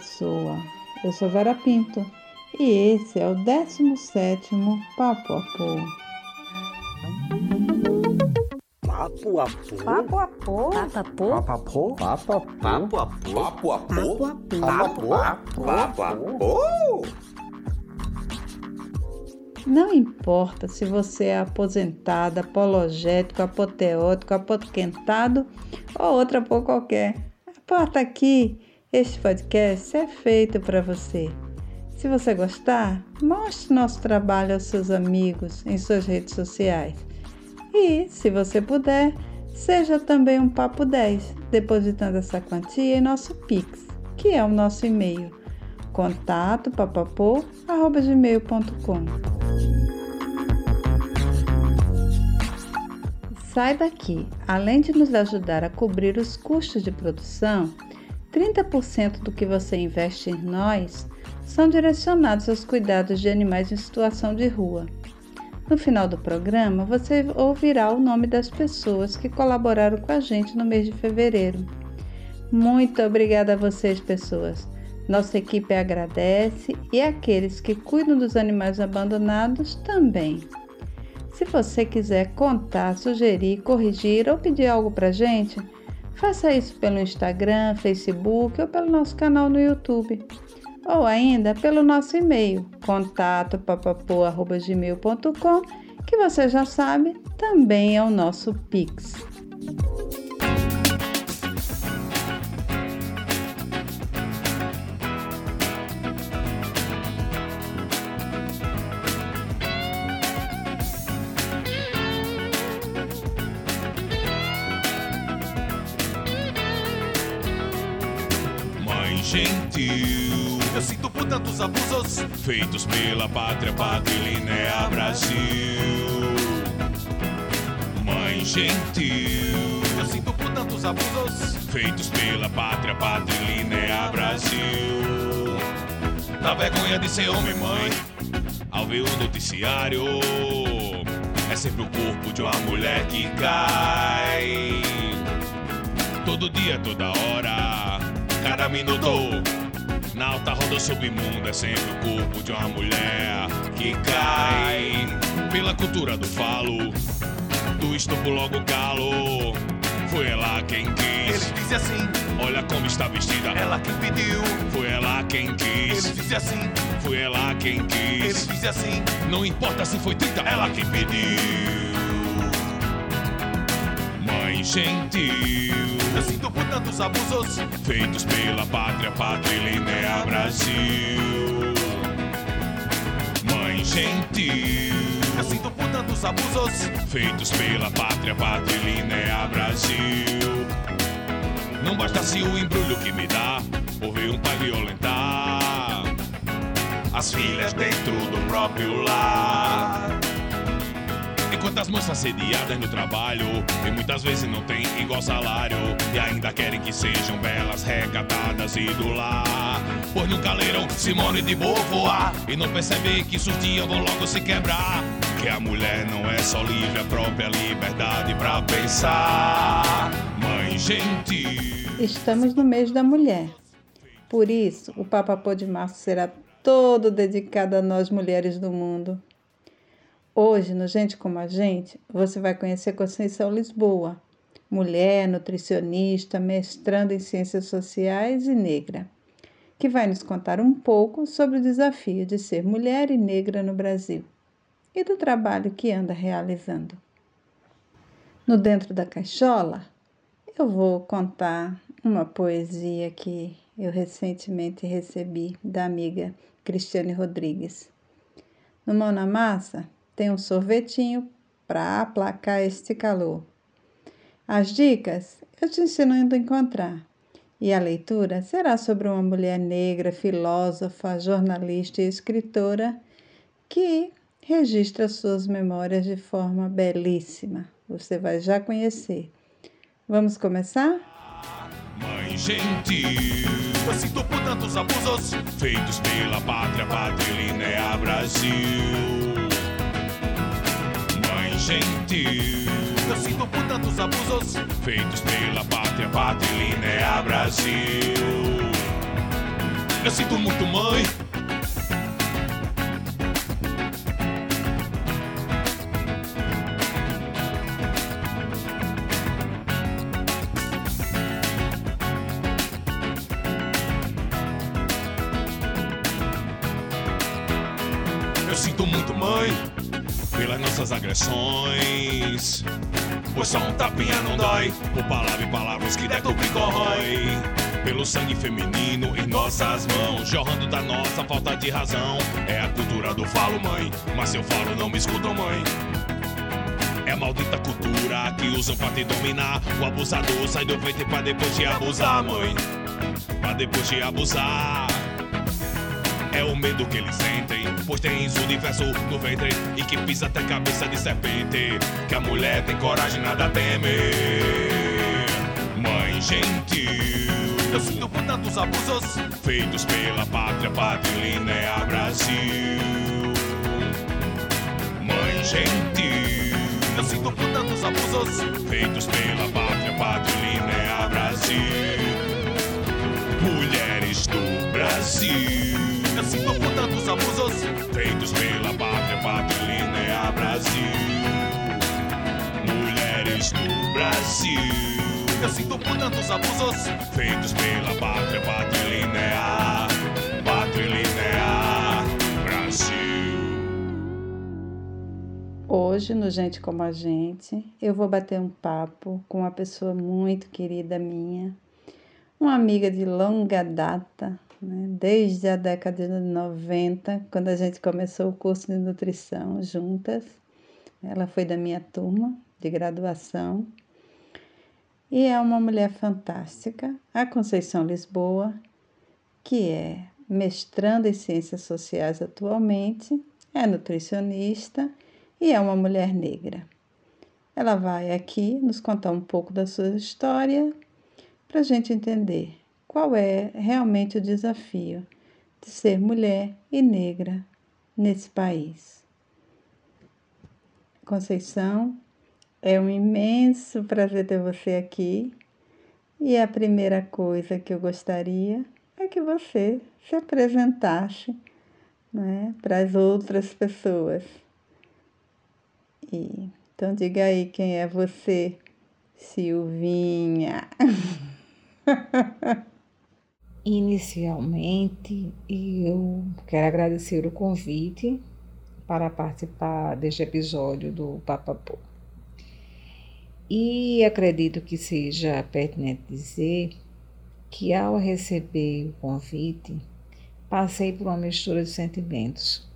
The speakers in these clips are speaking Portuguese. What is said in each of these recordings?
pessoa. Eu sou Vera Pinto e esse é o 17 Papo a Papo a Papo a Papo a Papo Papo a Papo a Papo a Papo a Não importa se você é aposentado, apologético, apoteótico, apoquentado ou outra por qualquer. A porta aqui este podcast é feito para você. Se você gostar, mostre nosso trabalho aos seus amigos em suas redes sociais. E, se você puder, seja também um Papo 10, depositando essa quantia em nosso Pix, que é o nosso e-mail, contato papapô.gmail.com. Saiba que, além de nos ajudar a cobrir os custos de produção, 30% do que você investe em nós são direcionados aos cuidados de animais em situação de rua. No final do programa, você ouvirá o nome das pessoas que colaboraram com a gente no mês de fevereiro. Muito obrigada a vocês, pessoas. Nossa equipe agradece e aqueles que cuidam dos animais abandonados também. Se você quiser contar, sugerir, corrigir ou pedir algo para gente, faça isso pelo Instagram, Facebook ou pelo nosso canal no YouTube. Ou ainda pelo nosso e-mail, contato papapo.gmail.com, que você já sabe, também é o nosso Pix. Gentil, Eu sinto por tantos abusos. feitos pela pátria patrilinear Brasil. Mãe gentil, Eu sinto por tantos abusos. feitos pela pátria patrilinear Brasil. Na vergonha de ser homem, mãe, ao ver o noticiário, é sempre o corpo de uma mulher que cai. Todo dia, toda hora, cada minuto. Na alta roda submundo é sempre o corpo de uma mulher que cai. Pela cultura do falo, do estupro logo calo. Foi ela quem Ele quis. disse assim, Olha como está vestida. ela quem pediu. Foi ela quem Ele quis. disse assim, Foi ela quem ele quis. disse assim. Não importa se foi 30, ela quem pediu. Mãe gentil, Eu sinto por tantos abusos. feitos pela pátria patrilinear Brasil. Mãe gentil, Eu sinto por tantos abusos. feitos pela pátria patrilinear Brasil. Não bastasse o embrulho que me dá por ver um pai violentar as filhas dentro do próprio lar. Enquanto as moças sediadas no trabalho e muitas vezes não têm igual salário e ainda querem que sejam belas, recatadas e do lar. Pois nunca leram Simone de Beauvoir e não percebem que sus dias vão logo se quebrar. Que a mulher não é só livre, a própria liberdade pra pensar. Mãe gentil. Estamos no mês da mulher. Por isso, o Papapô de Março será todo dedicado a nós mulheres do mundo. Hoje, no Gente Como a Gente, você vai conhecer Conceição Lisboa, mulher, nutricionista, mestrando em Ciências Sociais e negra, que vai nos contar um pouco sobre o desafio de ser mulher e negra no Brasil e do trabalho que anda realizando. No Dentro da Caixola, eu vou contar uma poesia que eu recentemente recebi da amiga Cristiane Rodrigues. No Mão na Massa tem um sorvetinho para aplacar este calor. As dicas eu te ensino a encontrar. E a leitura será sobre uma mulher negra, filósofa, jornalista e escritora que registra suas memórias de forma belíssima. Você vai já conhecer. Vamos começar? Mãe gentil. Eu sinto por tantos abusos. feitos pela pátria patrilinear Brasil. Gentil, Eu sinto por tantos abusos. feitos pela pátria patrilinear Brasil. Eu sinto muito mãe. Agressões. Pois só um tapinha não dói, por palavra e palavras que detupem e corrói. Pelo sangue feminino em nossas mãos, jorrando da nossa falta de razão. É a cultura do falo, mãe, mas se eu falo não me escutam, mãe. É a maldita cultura que usam pra te dominar. O abusador sai do ventre pra depois te abusar, mãe. Pra depois te abusar. É o medo que eles sentem, pois tens o universo no ventre e que pisa até cabeça de serpente. Que a mulher tem coragem, nada teme. Mãe gentil, Eu sinto por tantos abusos. feitos pela pátria, patrilinear Brasil. Mãe gentil, Eu sinto por tantos abusos. feitos pela pátria, patrilinear Brasil. Mulheres do Brasil. Abusos. feitos pela pátria, patrilinear Brasil. Mulheres do Brasil, Eu sinto por tantos abusos. feitos pela pátria, patrilinear, patrilinear Brasil. Hoje, no Gente Como a Gente, eu vou bater um papo com uma pessoa muito querida minha, uma amiga de longa data, né? desde a década de 90, quando a gente começou o curso de nutrição juntas. Ela foi da minha turma de graduação e é uma mulher fantástica, a Conceição Lisboa, que é mestranda em Ciências Sociais atualmente, é nutricionista e é uma mulher negra. Ela vai aqui nos contar um pouco da sua história para a gente entender qual é realmente o desafio de ser mulher e negra nesse país. Conceição, é um imenso prazer ter você aqui. E a primeira coisa que eu gostaria é que você se apresentasse né, para as outras pessoas. E, então diga aí quem é você, Silvinha. Inicialmente, eu quero agradecer o convite para participar deste episódio do Papapô. E acredito que seja pertinente dizer que ao receber o convite, passei por uma mistura de sentimentos.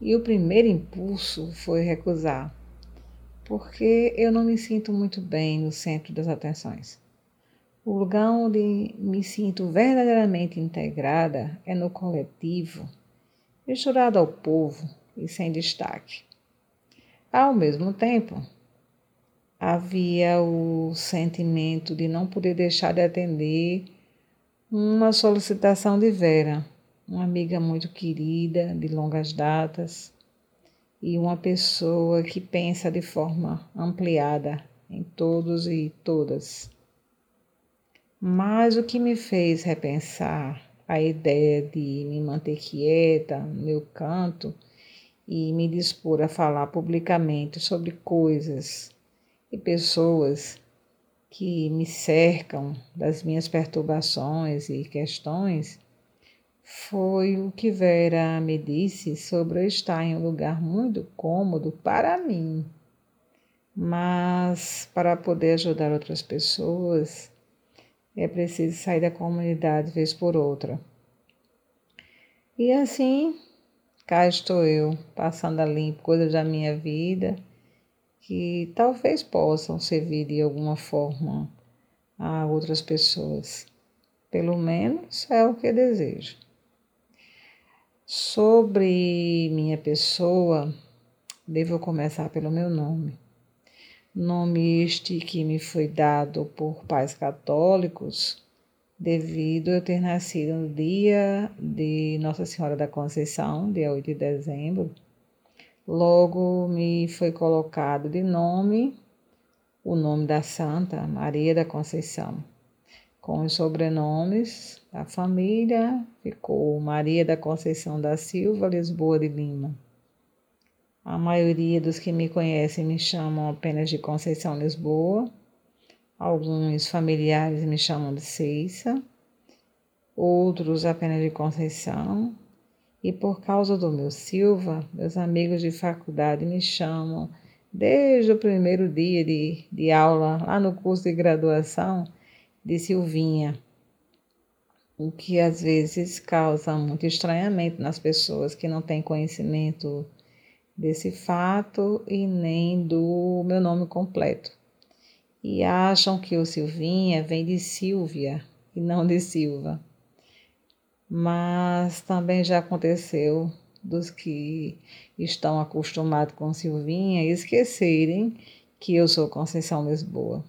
E o primeiro impulso foi recusar, porque eu não me sinto muito bem no centro das atenções. O lugar onde me sinto verdadeiramente integrada é no coletivo, misturado ao povo e sem destaque. Ao mesmo tempo, havia o sentimento de não poder deixar de atender uma solicitação de Vera, uma amiga muito querida, de longas datas, e uma pessoa que pensa de forma ampliada em todos e todas. Mas o que me fez repensar a ideia de me manter quieta no meu canto e me dispor a falar publicamente sobre coisas e pessoas que me cercam das minhas perturbações e questões foi o que Vera me disse sobre eu estar em um lugar muito cômodo para mim. Mas para poder ajudar outras pessoas, é preciso sair da comunidade vez por outra. E assim, cá estou eu, passando a limpo coisas da minha vida que talvez possam servir de alguma forma a outras pessoas. Pelo menos é o que desejo. Sobre minha pessoa, devo começar pelo meu nome. Nome este que me foi dado por pais católicos, devido a eu ter nascido no dia de Nossa Senhora da Conceição, dia 8 de dezembro. Logo me foi colocado de nome o nome da Santa Maria da Conceição. Com os sobrenomes da família, ficou Maria da Conceição da Silva Lisboa de Lima. A maioria dos que me conhecem me chamam apenas de Conceição Lisboa. Alguns familiares me chamam de Ceissa, outros apenas de Conceição. E por causa do meu Silva, meus amigos de faculdade me chamam, desde o primeiro dia de, de aula, lá no curso de graduação, de Silvinha, o que às vezes causa muito estranhamento nas pessoas que não têm conhecimento desse fato e nem do meu nome completo. E acham que o Silvinha vem de Silvia e não de Silva. Mas também já aconteceu dos que estão acostumados com Silvinha esquecerem que eu sou Conceição Lisboa.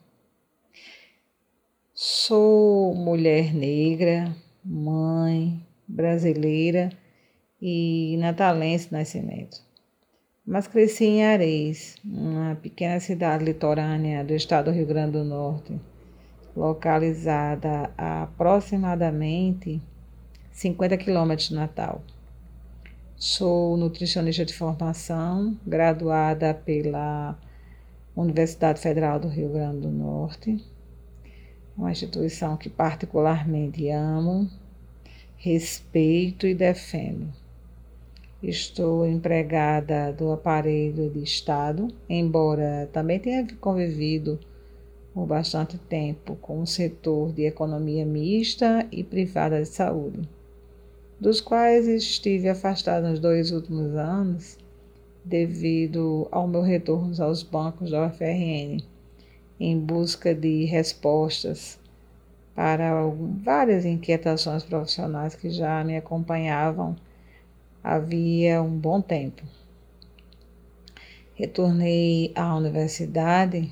Sou mulher negra, mãe, brasileira e natalense nascimento. Mas cresci em Areis, uma pequena cidade litorânea do estado do Rio Grande do Norte, localizada a aproximadamente 50 quilômetros de Natal. Sou nutricionista de formação, graduada pela Universidade Federal do Rio Grande do Norte uma instituição que particularmente amo, respeito e defendo. Estou empregada do aparelho de Estado, embora também tenha convivido por bastante tempo com o setor de economia mista e privada de saúde, dos quais estive afastada nos dois últimos anos devido ao meu retorno aos bancos da UFRN em busca de respostas para várias inquietações profissionais que já me acompanhavam havia um bom tempo. Retornei à universidade,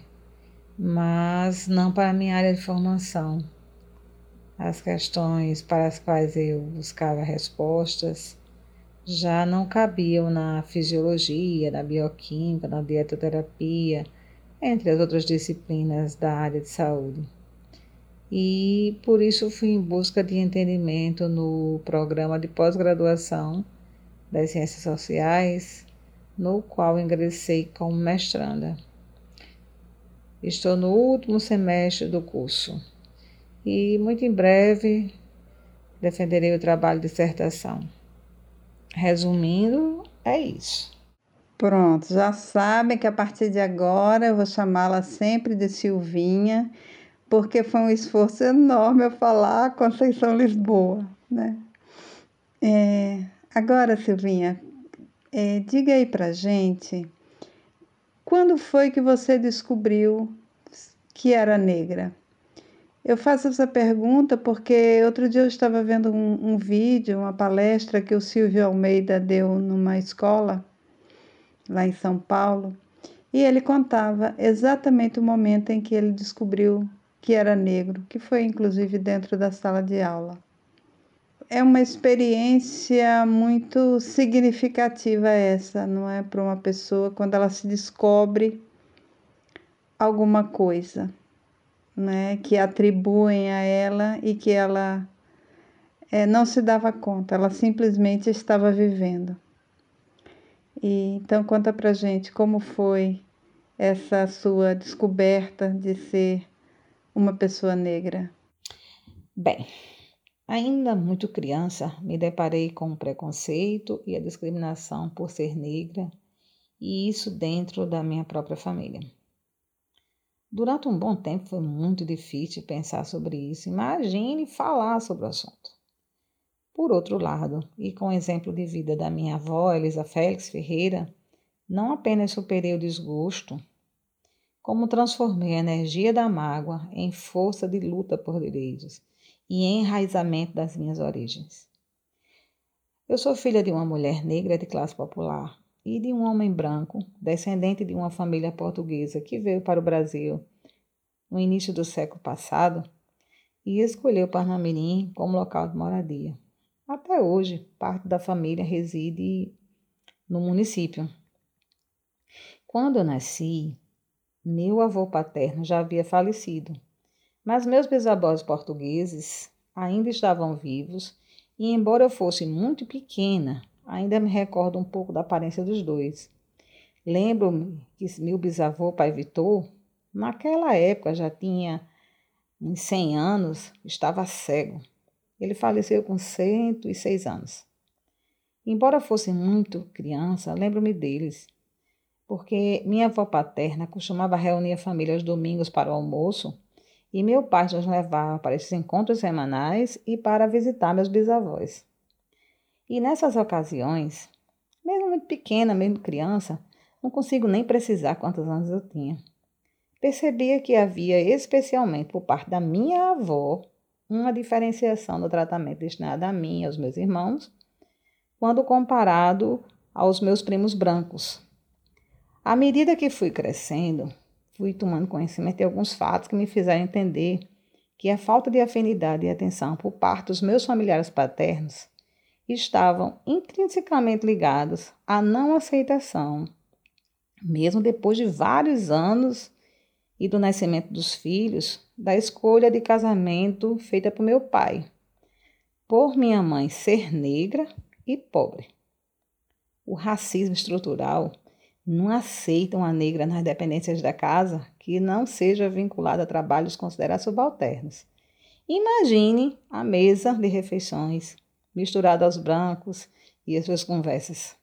mas não para a minha área de formação. As questões para as quais eu buscava respostas já não cabiam na fisiologia, na bioquímica, na dietoterapia, entre as outras disciplinas da área de saúde. E por isso fui em busca de entendimento no programa de pós-graduação das Ciências Sociais, no qual ingressei como mestranda. Estou no último semestre do curso e muito em breve defenderei o trabalho de dissertação. Resumindo, é isso. Pronto, já sabem que a partir de agora eu vou chamá-la sempre de Silvinha, porque foi um esforço enorme eu falar Conceição Lisboa, né? É, agora, Silvinha, é, diga aí pra gente, quando foi que você descobriu que era negra? Eu faço essa pergunta porque outro dia eu estava vendo um, um vídeo, uma palestra que o Silvio Almeida deu numa escola lá em São Paulo, e ele contava exatamente o momento em que ele descobriu que era negro, que foi inclusive dentro da sala de aula. É uma experiência muito significativa essa, não é, para uma pessoa quando ela se descobre alguma coisa, né, que atribuem a ela e que ela é, não se dava conta, ela simplesmente estava vivendo. E então conta pra gente como foi essa sua descoberta de ser uma pessoa negra. Bem, ainda muito criança, me deparei com o preconceito e a discriminação por ser negra, e isso dentro da minha própria família. Durante um bom tempo foi muito difícil pensar sobre isso. Imagine falar sobre o assunto. Por outro lado, e com o exemplo de vida da minha avó, Elisa Félix Ferreira, não apenas superei o desgosto, como transformei a energia da mágoa em força de luta por direitos e enraizamento das minhas origens. Eu sou filha de uma mulher negra de classe popular e de um homem branco, descendente de uma família portuguesa que veio para o Brasil no início do século passado e escolheu Parnamirim como local de moradia. Até hoje, parte da família reside no município. Quando eu nasci, meu avô paterno já havia falecido, Mas meus bisavós portugueses ainda estavam vivos e, embora eu fosse muito pequena, ainda me recordo um pouco da aparência dos dois. Lembro-me que meu bisavô, pai Vitor, naquela época já tinha uns 100 anos, estava cego. Ele faleceu com 106 anos. Embora fosse muito criança, lembro-me deles, porque minha avó paterna costumava reunir a família aos domingos para o almoço e meu pai nos levava para esses encontros semanais e para visitar meus bisavós. E nessas ocasiões, mesmo muito pequena, mesmo criança, não consigo nem precisar quantos anos eu tinha. Percebia que havia, especialmente por parte da minha avó, uma diferenciação no tratamento destinado a mim e aos meus irmãos, quando comparado aos meus primos brancos. À medida que fui crescendo, fui tomando conhecimento de alguns fatos que me fizeram entender que a falta de afinidade e atenção por parte dos meus familiares paternos estavam intrinsecamente ligados à não aceitação, mesmo depois de vários anos e do nascimento dos filhos, da escolha de casamento feita por meu pai, por minha mãe ser negra e pobre. O racismo estrutural não aceita uma negra nas dependências da casa que não seja vinculada a trabalhos considerados subalternos. Imagine a mesa de refeições misturada aos brancos e as suas conversas.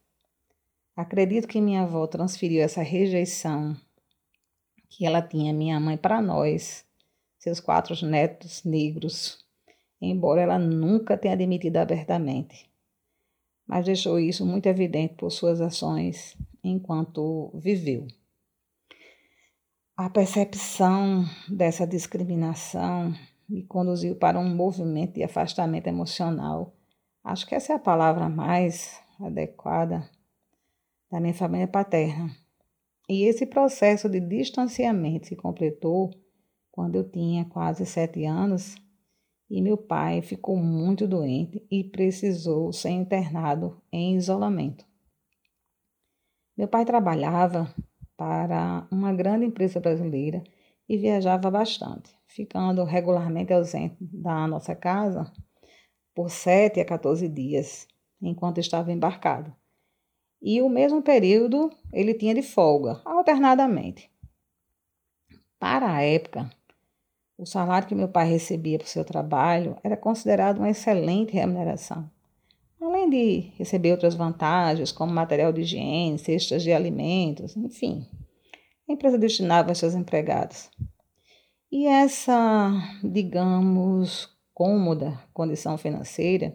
Acredito que minha avó transferiu essa rejeição que ela tinha minha mãe para nós, seus quatro netos negros, embora ela nunca tenha admitido abertamente. Mas deixou isso muito evidente por suas ações enquanto viveu. A percepção dessa discriminação me conduziu para um movimento de afastamento emocional. Acho que essa é a palavra mais adequada da minha família paterna. E esse processo de distanciamento se completou quando eu tinha quase sete anos e meu pai ficou muito doente e precisou ser internado em isolamento. Meu pai trabalhava para uma grande empresa brasileira e viajava bastante, ficando regularmente ausente da nossa casa por sete a 14 dias, enquanto estava embarcado e o mesmo período ele tinha de folga, alternadamente. Para a época, o salário que meu pai recebia por seu trabalho era considerado uma excelente remuneração. Além de receber outras vantagens, como material de higiene, cestas de alimentos, enfim, a empresa destinava aos seus empregados. E essa, digamos, cômoda condição financeira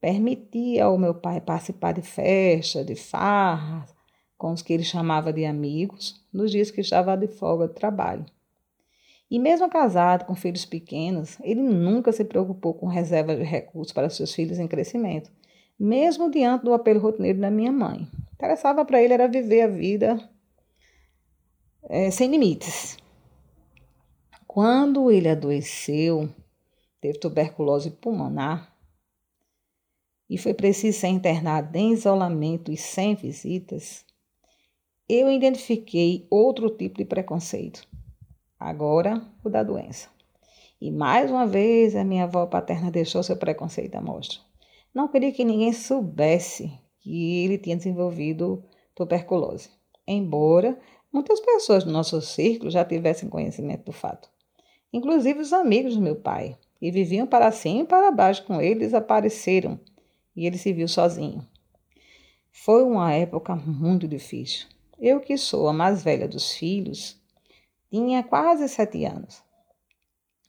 permitia ao meu pai participar de festas, de farras, com os que ele chamava de amigos, nos dias que estava de folga de trabalho. E mesmo casado com filhos pequenos, ele nunca se preocupou com reserva de recursos para seus filhos em crescimento, mesmo diante do apelo rotineiro da minha mãe. Interessava para ele era viver a vida é, sem limites. Quando ele adoeceu, teve tuberculose pulmonar, e foi preciso ser internado em isolamento e sem visitas, eu identifiquei outro tipo de preconceito. Agora, o da doença. E mais uma vez a minha avó paterna deixou seu preconceito à mostra. Não queria que ninguém soubesse que ele tinha desenvolvido tuberculose, embora muitas pessoas do nosso círculo já tivessem conhecimento do fato. Inclusive os amigos do meu pai, que viviam para cima e para baixo com ele, desapareceram e ele se viu sozinho. Foi uma época muito difícil. Eu, que sou a mais velha dos filhos, tinha quase sete anos.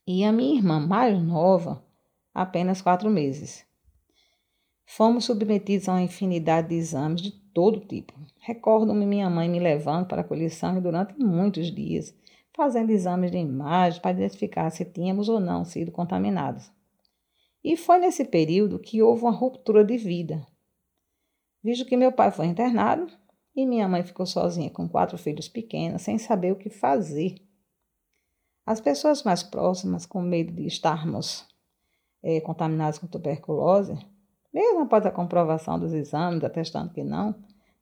E a minha irmã mais nova, apenas quatro meses. Fomos submetidos a uma infinidade de exames de todo tipo. Recordo-me minha mãe me levando para colher sangue durante muitos dias, fazendo exames de imagem para identificar se tínhamos ou não sido contaminados. E foi nesse período que houve uma ruptura de vida. Visto que meu pai foi internado e minha mãe ficou sozinha com quatro filhos pequenos, sem saber o que fazer. As pessoas mais próximas, com medo de estarmos é, contaminados com tuberculose, mesmo após a comprovação dos exames, atestando que não,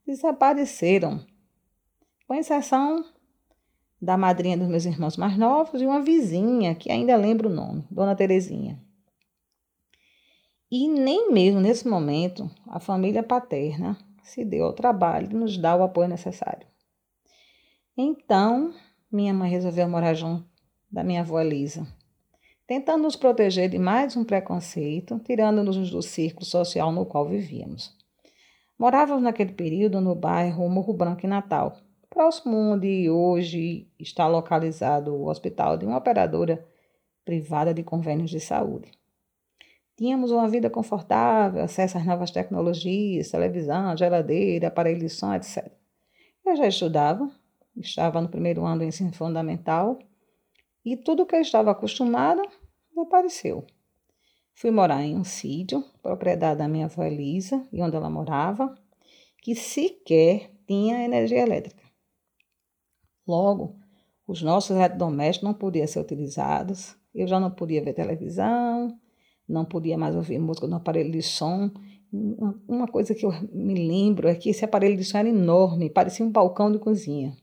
desapareceram, com exceção da madrinha dos meus irmãos mais novos e uma vizinha, que ainda lembro o nome, Dona Terezinha. E nem mesmo nesse momento a família paterna se deu ao trabalho de nos dar o apoio necessário. Então, minha mãe resolveu morar junto da minha avó Elisa, tentando nos proteger de mais um preconceito, tirando-nos do círculo social no qual vivíamos. Morávamos naquele período no bairro Morro Branco em Natal, próximo onde hoje está localizado o hospital de uma operadora privada de convênios de saúde. Tínhamos uma vida confortável, acesso às novas tecnologias, televisão, geladeira, aparelho de som, etc. Eu já estudava, estava no primeiro ano do ensino fundamental e tudo que eu estava acostumada apareceu. Fui morar em um sítio, propriedade da minha avó Elisa, e onde ela morava, que sequer tinha energia elétrica. Logo, os nossos eletrodomésticos não podiam ser utilizados, eu já não podia ver televisão, não podia mais ouvir música no aparelho de som. Uma coisa que eu me lembro é que esse aparelho de som era enorme, parecia um balcão de cozinha.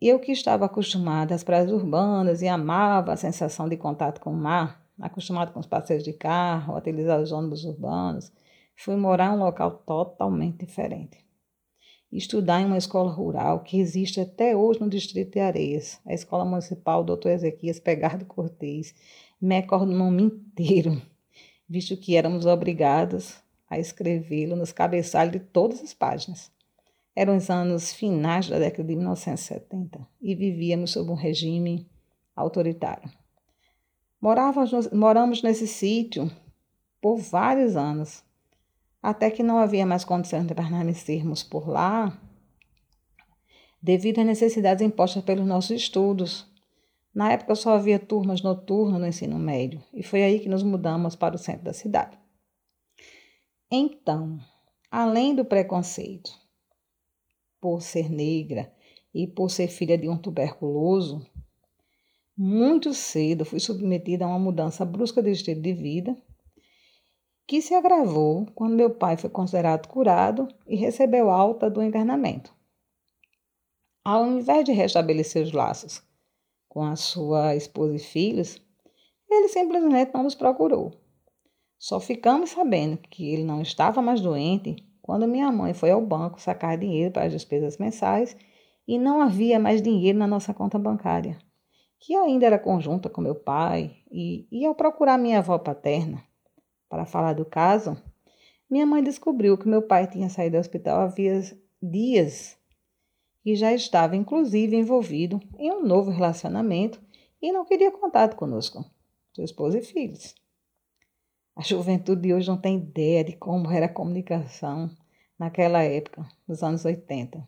Eu que estava acostumada às praias urbanas e amava a sensação de contato com o mar, acostumada com os passeios de carro, a utilizar os ônibus urbanos, fui morar em um local totalmente diferente. Estudar em uma escola rural que existe até hoje no Distrito de Areias, a Escola Municipal Dr. Ezequias Pegardo Cortez, me recordo o nome inteiro, visto que éramos obrigados a escrevê-lo nos cabeçalhos de todas as páginas. Eram os anos finais da década de 1970 e vivíamos sob um regime autoritário. Morávamos, moramos nesse sítio por vários anos, até que não havia mais condições de permanecermos por lá, devido às necessidades impostas pelos nossos estudos, na época só havia turmas noturnas no ensino médio e foi aí que nos mudamos para o centro da cidade. Então, além do preconceito por ser negra e por ser filha de um tuberculoso, muito cedo fui submetida a uma mudança brusca de estilo de vida que se agravou quando meu pai foi considerado curado e recebeu alta do internamento. Ao invés de restabelecer os laços com a sua esposa e filhos, ele simplesmente não nos procurou. Só ficamos sabendo que ele não estava mais doente quando minha mãe foi ao banco sacar dinheiro para as despesas mensais e não havia mais dinheiro na nossa conta bancária, que ainda era conjunta com meu pai, e, e ao procurar minha avó paterna para falar do caso, minha mãe descobriu que meu pai tinha saído do hospital havia dias e já estava inclusive envolvido em um novo relacionamento e não queria contato conosco, sua esposa e filhos. A juventude de hoje não tem ideia de como era a comunicação naquela época, nos anos 80.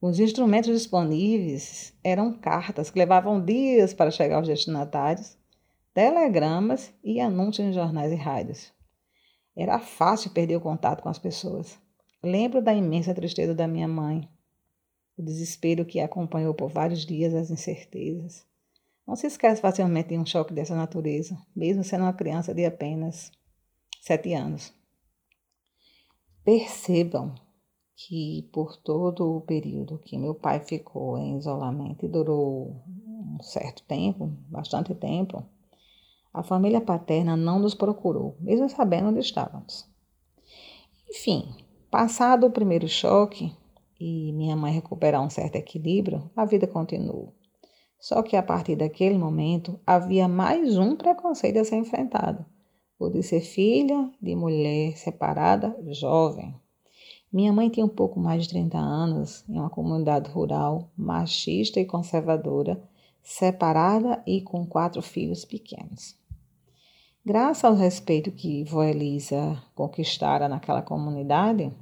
Os instrumentos disponíveis eram cartas que levavam dias para chegar aos destinatários, telegramas e anúncios em jornais e rádios. Era fácil perder o contato com as pessoas. Lembro da imensa tristeza da minha mãe o desespero que acompanhou por vários dias as incertezas. Não se esquece facilmente de um choque dessa natureza, mesmo sendo uma criança de apenas sete anos. Percebam que por todo o período que meu pai ficou em isolamento e durou um certo tempo, bastante tempo, a família paterna não nos procurou, mesmo sabendo onde estávamos. Enfim, passado o primeiro choque, e minha mãe recuperar um certo equilíbrio, a vida continuou. Só que a partir daquele momento havia mais um preconceito a ser enfrentado: o de ser filha de mulher separada, jovem. Minha mãe tinha um pouco mais de 30 anos, em uma comunidade rural, machista e conservadora, separada e com quatro filhos pequenos. Graças ao respeito que vó Elisa conquistara naquela comunidade,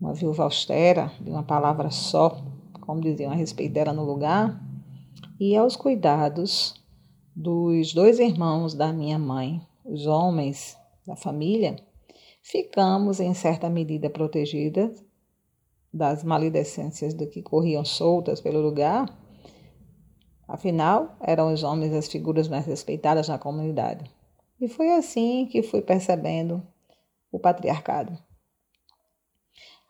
uma viúva austera, de uma palavra só, como diziam a respeito dela no lugar, e aos cuidados dos dois irmãos da minha mãe, os homens da família, ficamos em certa medida protegidas das maledicências do que corriam soltas pelo lugar. Afinal, eram os homens as figuras mais respeitadas na comunidade. E foi assim que fui percebendo o patriarcado.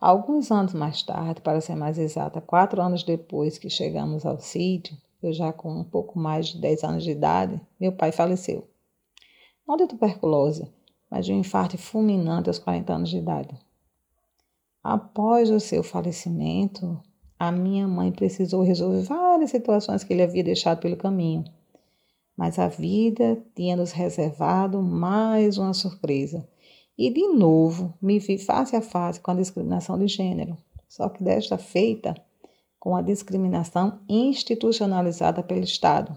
Alguns anos mais tarde, para ser mais exata, quatro anos depois que chegamos ao sítio, eu já com um pouco mais de 10 anos de idade, meu pai faleceu. Não de tuberculose, mas de um infarto fulminante aos 40 anos de idade. Após o seu falecimento, a minha mãe precisou resolver várias situações que ele havia deixado pelo caminho. Mas a vida tinha nos reservado mais uma surpresa. E de novo me vi face a face com a discriminação de gênero, só que desta feita com a discriminação institucionalizada pelo Estado,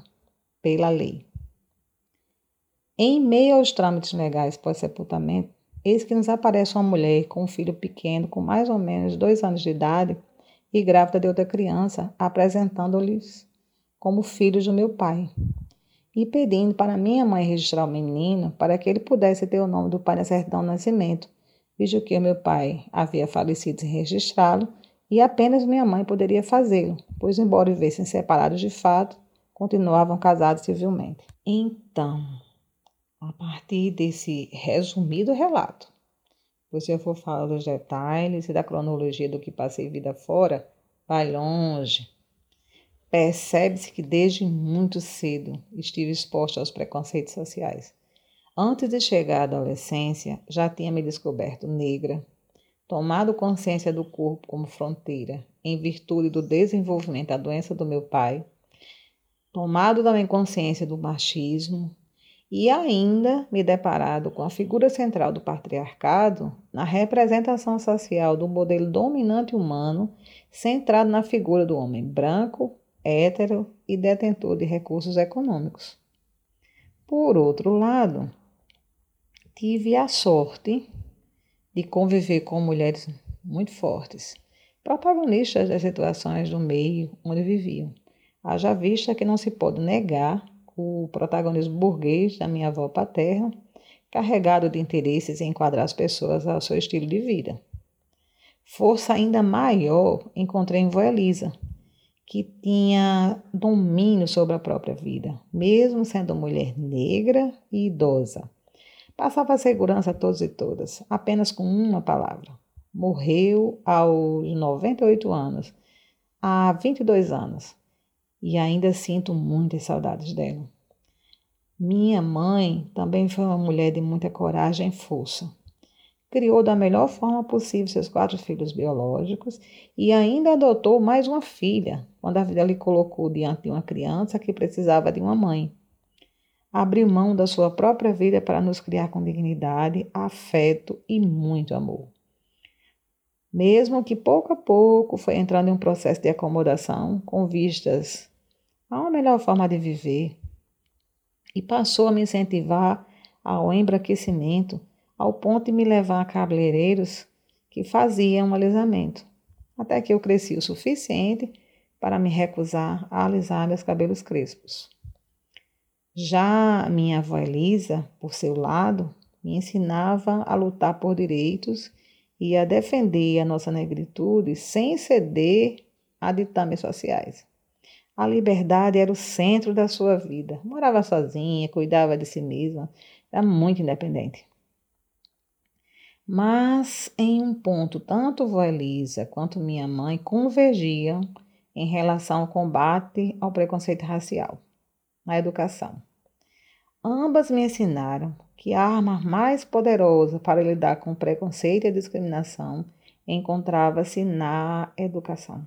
pela lei. Em meio aos trâmites legais pós-sepultamento, eis que nos aparece uma mulher com um filho pequeno, com mais ou menos dois anos de idade, e grávida de outra criança, apresentando-lhes como filhos do meu pai, e pedindo para minha mãe registrar o menino para que ele pudesse ter o nome do pai na certidão de nascimento, visto que meu pai havia falecido sem registrá-lo e apenas minha mãe poderia fazê-lo, pois, embora vivessem separados de fato, continuavam casados civilmente. Então, a partir desse resumido relato, eu for falar dos detalhes e da cronologia do que passei vida fora, vai longe. Percebe-se que desde muito cedo estive exposta aos preconceitos sociais. Antes de chegar à adolescência, já tinha me descoberto negra, tomado consciência do corpo como fronteira, em virtude do desenvolvimento da doença do meu pai, tomado também consciência do machismo e ainda me deparado com a figura central do patriarcado na representação social do modelo dominante humano centrado na figura do homem branco, hétero e detentor de recursos econômicos. Por outro lado, tive a sorte de conviver com mulheres muito fortes, protagonistas das situações do meio onde viviam. Haja vista que não se pode negar o protagonismo burguês da minha avó paterna, carregado de interesses em enquadrar as pessoas ao seu estilo de vida. Força ainda maior encontrei em vó Elisa, que tinha domínio sobre a própria vida, mesmo sendo mulher negra e idosa. Passava segurança a todos e todas, apenas com uma palavra. Morreu aos 98 anos, há 22 anos, e ainda sinto muitas saudades dela. Minha mãe também foi uma mulher de muita coragem e força. Criou da melhor forma possível seus quatro filhos biológicos e ainda adotou mais uma filha, quando a vida lhe colocou diante de uma criança que precisava de uma mãe abriu mão da sua própria vida para nos criar com dignidade, afeto e muito amor. Mesmo que pouco a pouco foi entrando em um processo de acomodação com vistas a uma melhor forma de viver, e passou a me incentivar ao embraquecimento, ao ponto de me levar a cabeleireiros que faziam alisamento, até que eu cresci o suficiente para me recusar a alisar meus cabelos crespos. Já minha avó Elisa, por seu lado, me ensinava a lutar por direitos e a defender a nossa negritude sem ceder a ditames sociais. A liberdade era o centro da sua vida. Morava sozinha, cuidava de si mesma, era muito independente. Mas em um ponto, tanto vó Elisa quanto minha mãe convergiam em relação ao combate ao preconceito racial na educação. Ambas me ensinaram que a arma mais poderosa para lidar com preconceito e discriminação encontrava-se na educação.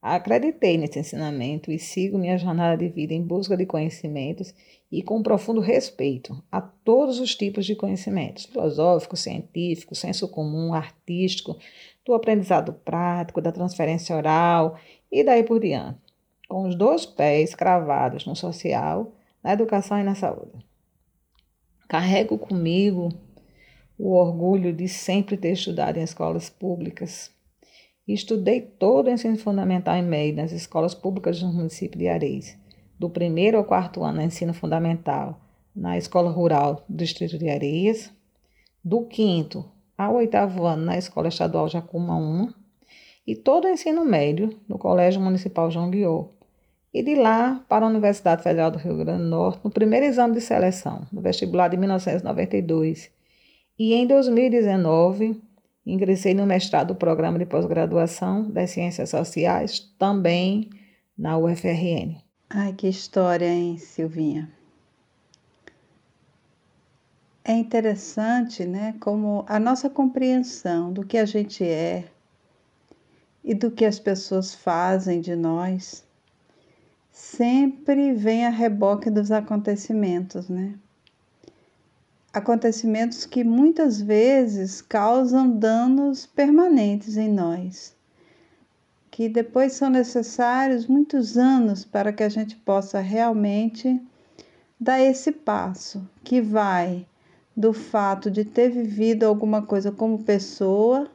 Acreditei nesse ensinamento e sigo minha jornada de vida em busca de conhecimentos e com profundo respeito a todos os tipos de conhecimentos filosófico, científico, senso comum, artístico, do aprendizado prático, da transferência oral e daí por diante com os dois pés cravados no social, na educação e na saúde. Carrego comigo o orgulho de sempre ter estudado em escolas públicas. Estudei todo o ensino fundamental e médio nas escolas públicas do município de Areis, do primeiro ao quarto ano no ensino fundamental na escola rural do distrito de Areias, do quinto ao oitavo ano na escola estadual Jacuma 1 e todo o ensino médio no Colégio Municipal João Guiô, e de lá para a Universidade Federal do Rio Grande do Norte no primeiro exame de seleção, no vestibular de 1992. E em 2019 Ingressei no mestrado do Programa de Pós-Graduação das Ciências Sociais, também na UFRN. Ai, que história, hein, Silvinha? É interessante, né, como a nossa compreensão do que a gente é e do que as pessoas fazem de nós sempre vem a reboque dos acontecimentos, né? Acontecimentos que muitas vezes causam danos permanentes em nós, que depois são necessários muitos anos para que a gente possa realmente dar esse passo, que vai do fato de ter vivido alguma coisa como pessoa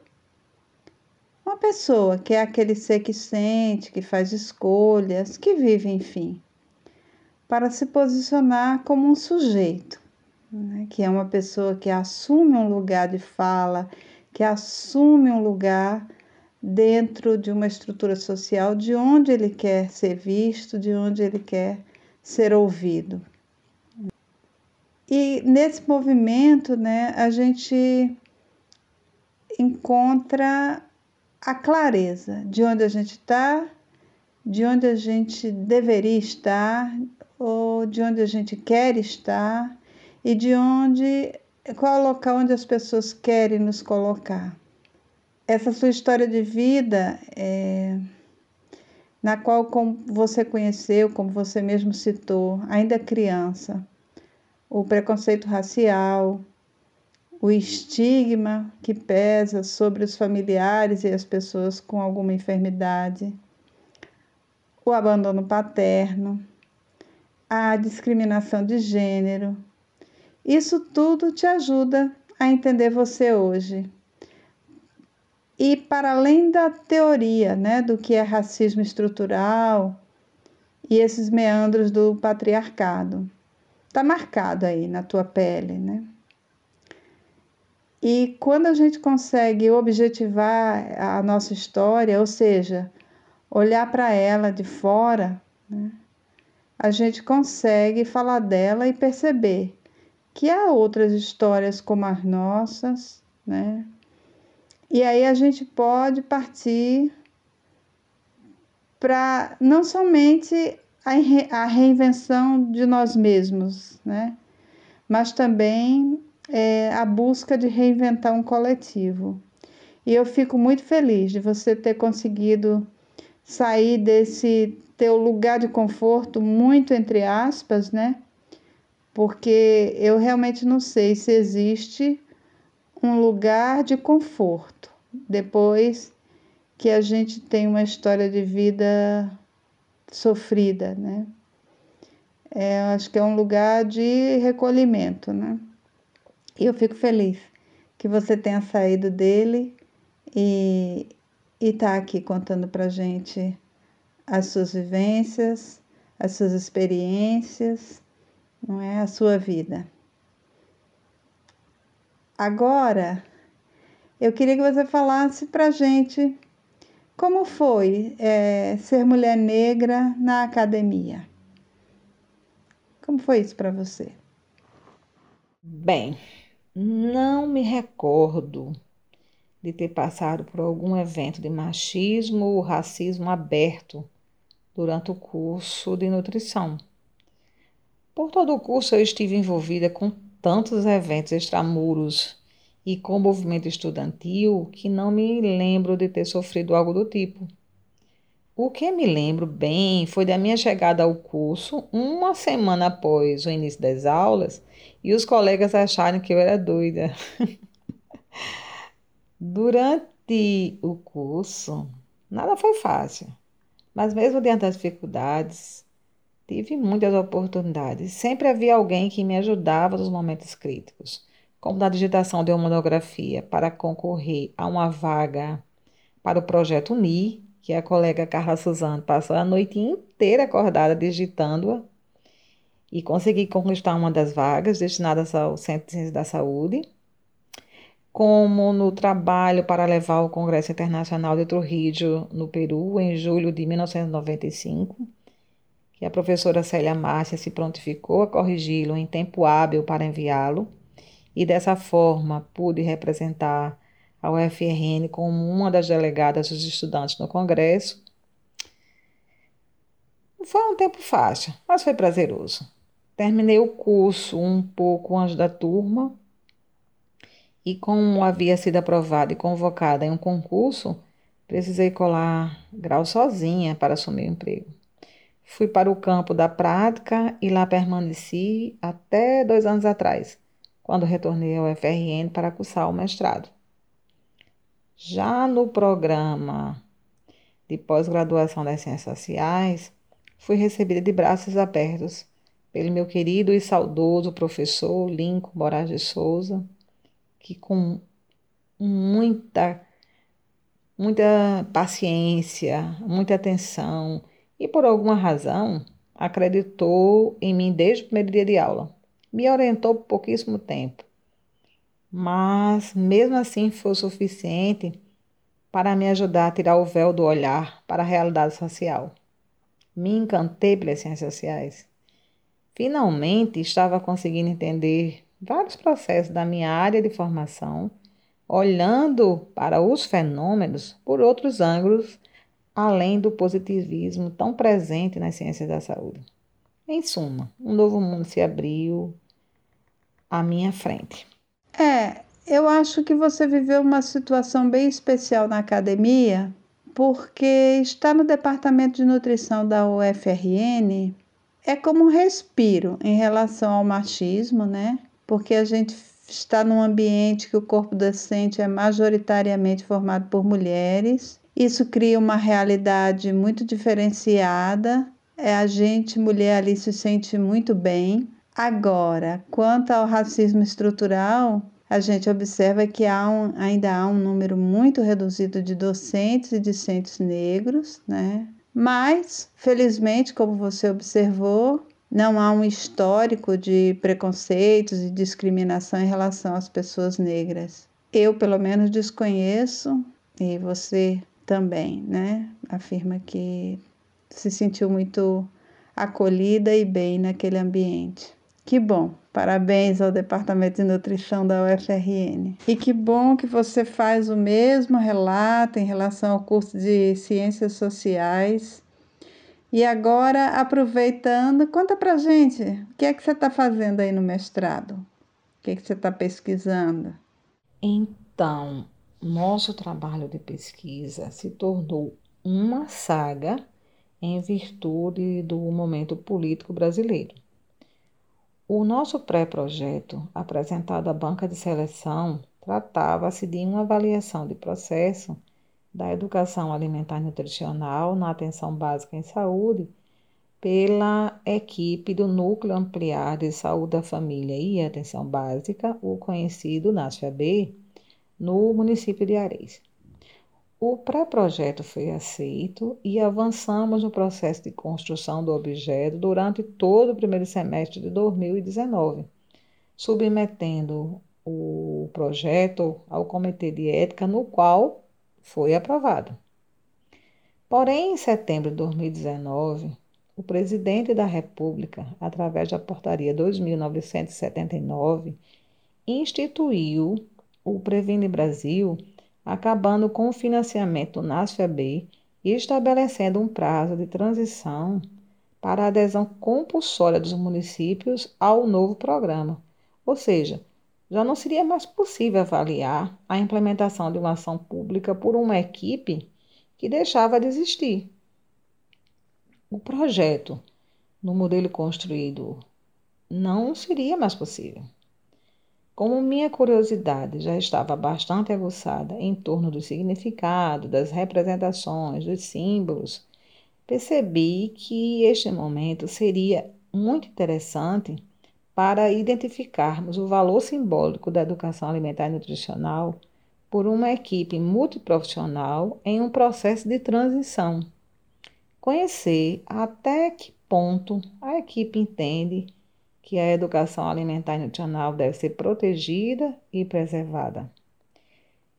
uma pessoa que é aquele ser que sente, que faz escolhas, que vive, enfim, para se posicionar como um sujeito, né? que é uma pessoa que assume um lugar de fala, que assume um lugar dentro de uma estrutura social de onde ele quer ser visto, de onde ele quer ser ouvido. E nesse movimento, né, a gente encontra a clareza de onde a gente está, de onde a gente deveria estar, ou de onde a gente quer estar, e de onde qual o local onde as pessoas querem nos colocar. Essa sua história de vida, é, na qual como você conheceu, como você mesmo citou, ainda criança, o preconceito racial, o estigma que pesa sobre os familiares e as pessoas com alguma enfermidade, o abandono paterno, a discriminação de gênero. Isso tudo te ajuda a entender você hoje. E para além da teoria, né, do que é racismo estrutural e esses meandros do patriarcado, tá marcado aí na tua pele, né? E quando a gente consegue objetivar a nossa história, ou seja, olhar para ela de fora, né, a gente consegue falar dela e perceber que há outras histórias como as nossas, né? E aí a gente pode partir para não somente a, reinvenção de nós mesmos, né? Mas também é, a busca de reinventar um coletivo. E eu fico muito feliz de você ter conseguido sair desse teu lugar de conforto, muito entre aspas, né? Porque eu realmente não sei se existe um lugar de conforto depois que a gente tem uma história de vida sofrida, né? É, acho que é um lugar de recolhimento, né? E eu fico feliz que você tenha saído dele e está aqui contando para gente as suas vivências, as suas experiências, não é a sua vida. Agora, eu queria que você falasse para gente como foi é, ser mulher negra na academia. Como foi isso para você? Bem, não me recordo de ter passado por algum evento de machismo ou racismo aberto durante o curso de nutrição. Por todo o curso eu estive envolvida com tantos eventos extramuros e com o movimento estudantil que não me lembro de ter sofrido algo do tipo. O que me lembro bem foi da minha chegada ao curso uma semana após o início das aulas e os colegas acharem que eu era doida. Durante o curso, nada foi fácil, mas mesmo diante das dificuldades, tive muitas oportunidades. Sempre havia alguém que me ajudava nos momentos críticos, como na digitação de uma monografia para concorrer a uma vaga para o projeto UNI que a colega Carla Suzano passou a noite inteira acordada digitando-a e consegui conquistar uma das vagas destinadas ao Centro de Ciências da Saúde, como no trabalho para levar o Congresso Internacional de Trujillo, no Peru, em julho de 1995, que a professora Célia Márcia se prontificou a corrigi-lo em tempo hábil para enviá-lo, e dessa forma pude representar a UFRN como uma das delegadas dos estudantes no Congresso. Foi um tempo fácil, mas foi prazeroso. Terminei o curso um pouco antes da turma e, como havia sido aprovada e convocada em um concurso, precisei colar grau sozinha para assumir o emprego. Fui para o campo da prática e lá permaneci até dois anos atrás, quando retornei ao FRN para cursar o mestrado. Já no programa de pós-graduação das Ciências Sociais, fui recebida de braços abertos pelo meu querido e saudoso professor Lincoln Moraes de Souza, que com muita muita paciência, muita atenção e por alguma razão acreditou em mim desde o primeiro dia de aula. Me orientou por pouquíssimo tempo, mas mesmo assim foi o suficiente para me ajudar a tirar o véu do olhar para a realidade social. Me encantei pelas ciências sociais Finalmente estava conseguindo entender vários processos da minha área de formação, olhando para os fenômenos por outros ângulos, além do positivismo tão presente nas ciências da saúde. Em suma, um novo mundo se abriu à minha frente. É, eu acho que você viveu uma situação bem especial na academia, porque está no departamento de nutrição da UFRN é como um respiro em relação ao machismo, né? Porque a gente está num ambiente que o corpo docente é majoritariamente formado por mulheres. Isso cria uma realidade muito diferenciada. É a gente, mulher, ali se sente muito bem. Agora, quanto ao racismo estrutural, a gente observa que há um, ainda há um número muito reduzido de docentes e discentes negros, né? Mas, felizmente, como você observou, não há um histórico de preconceitos e discriminação em relação às pessoas negras. Eu, pelo menos, desconheço, e você também, né? Afirma que se sentiu muito acolhida e bem naquele ambiente. Que bom! Parabéns ao Departamento de Nutrição da UFRN. E que bom que você faz o mesmo relato em relação ao curso de Ciências Sociais. E agora, aproveitando, conta pra gente, o que é que você está fazendo aí no mestrado? O que é que você está pesquisando? Então, nosso trabalho de pesquisa se tornou uma saga em virtude do momento político brasileiro. O nosso pré-projeto, apresentado à banca de seleção, tratava-se de uma avaliação de processo da educação alimentar e nutricional na atenção básica em saúde pela equipe do Núcleo Ampliar de Saúde da Família e Atenção Básica, o conhecido NASFAB, no município de Areis. O pré-projeto foi aceito e avançamos no processo de construção do objeto durante todo o primeiro semestre de 2019, submetendo o projeto ao Comitê de Ética, no qual foi aprovado. Porém, em setembro de 2019, o presidente da República, através da Portaria 2979, instituiu o Previne Brasil acabando com o financiamento do NASFAB e estabelecendo um prazo de transição para a adesão compulsória dos municípios ao novo programa. Ou seja, já não seria mais possível avaliar a implementação de uma ação pública por uma equipe que deixava de existir. O projeto, no modelo construído, não seria mais possível. Como minha curiosidade já estava bastante aguçada em torno do significado, das representações, dos símbolos, percebi que este momento seria muito interessante para identificarmos o valor simbólico da educação alimentar e nutricional por uma equipe multiprofissional em um processo de transição. Conhecer até que ponto a equipe entende que a educação alimentar e nutricional deve ser protegida e preservada.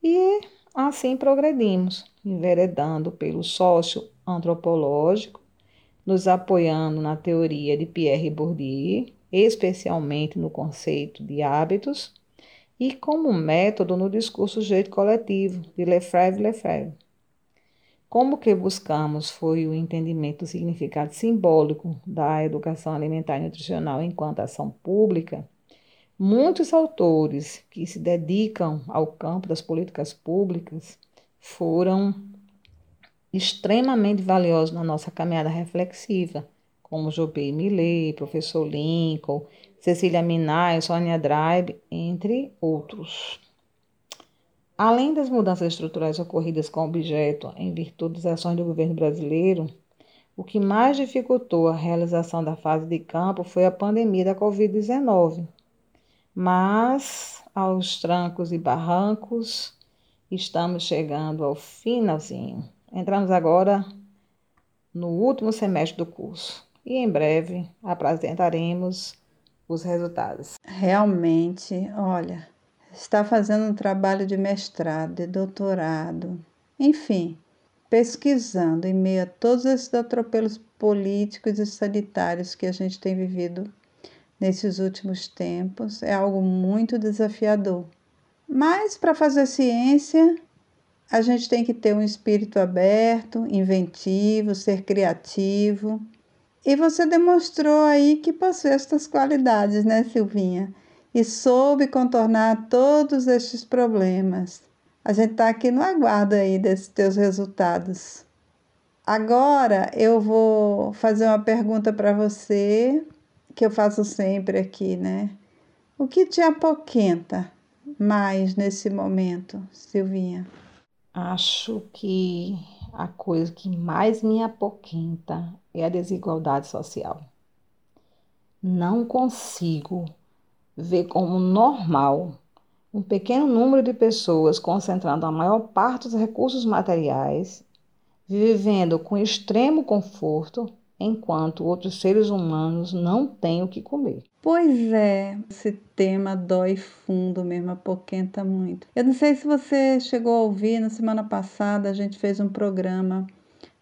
E assim progredimos, enveredando pelo sócio-antropológico, nos apoiando na teoria de Pierre Bourdieu, especialmente no conceito de hábitos, e como método no discurso jeito coletivo de Lefebvre Lefebvre. Como que buscamos foi o entendimento do significado simbólico da educação alimentar e nutricional enquanto ação pública, muitos autores que se dedicam ao campo das políticas públicas foram extremamente valiosos na nossa caminhada reflexiva, como Jobé Millet, professor Lincoln, Cecília Minay, Sônia Drive, entre outros. Além das mudanças estruturais ocorridas com objeto em virtude das ações do governo brasileiro, o que mais dificultou a realização da fase de campo foi a pandemia da Covid-19. Mas, aos trancos e barrancos, estamos chegando ao finalzinho. Entramos agora no último semestre do curso e em breve apresentaremos os resultados. Realmente, olha, está fazendo um trabalho de mestrado, de doutorado, enfim, pesquisando em meio a todos esses atropelos políticos e sanitários que a gente tem vivido nesses últimos tempos, é algo muito desafiador. Mas para fazer ciência, a gente tem que ter um espírito aberto, inventivo, ser criativo. E você demonstrou aí que possui estas qualidades, né, Silvinha? E soube contornar todos estes problemas. A gente está aqui no aguardo aí desses teus resultados. Agora eu vou fazer uma pergunta para você, que eu faço sempre aqui, né? O que te apoquenta mais nesse momento, Silvinha? Acho que a coisa que mais me apoquenta é a desigualdade social. Não consigo vê como normal um pequeno número de pessoas concentrando a maior parte dos recursos materiais, vivendo com extremo conforto, enquanto outros seres humanos não têm o que comer. Pois é, esse tema dói fundo mesmo, apoquenta muito. Eu não sei se você chegou a ouvir, na semana passada a gente fez um programa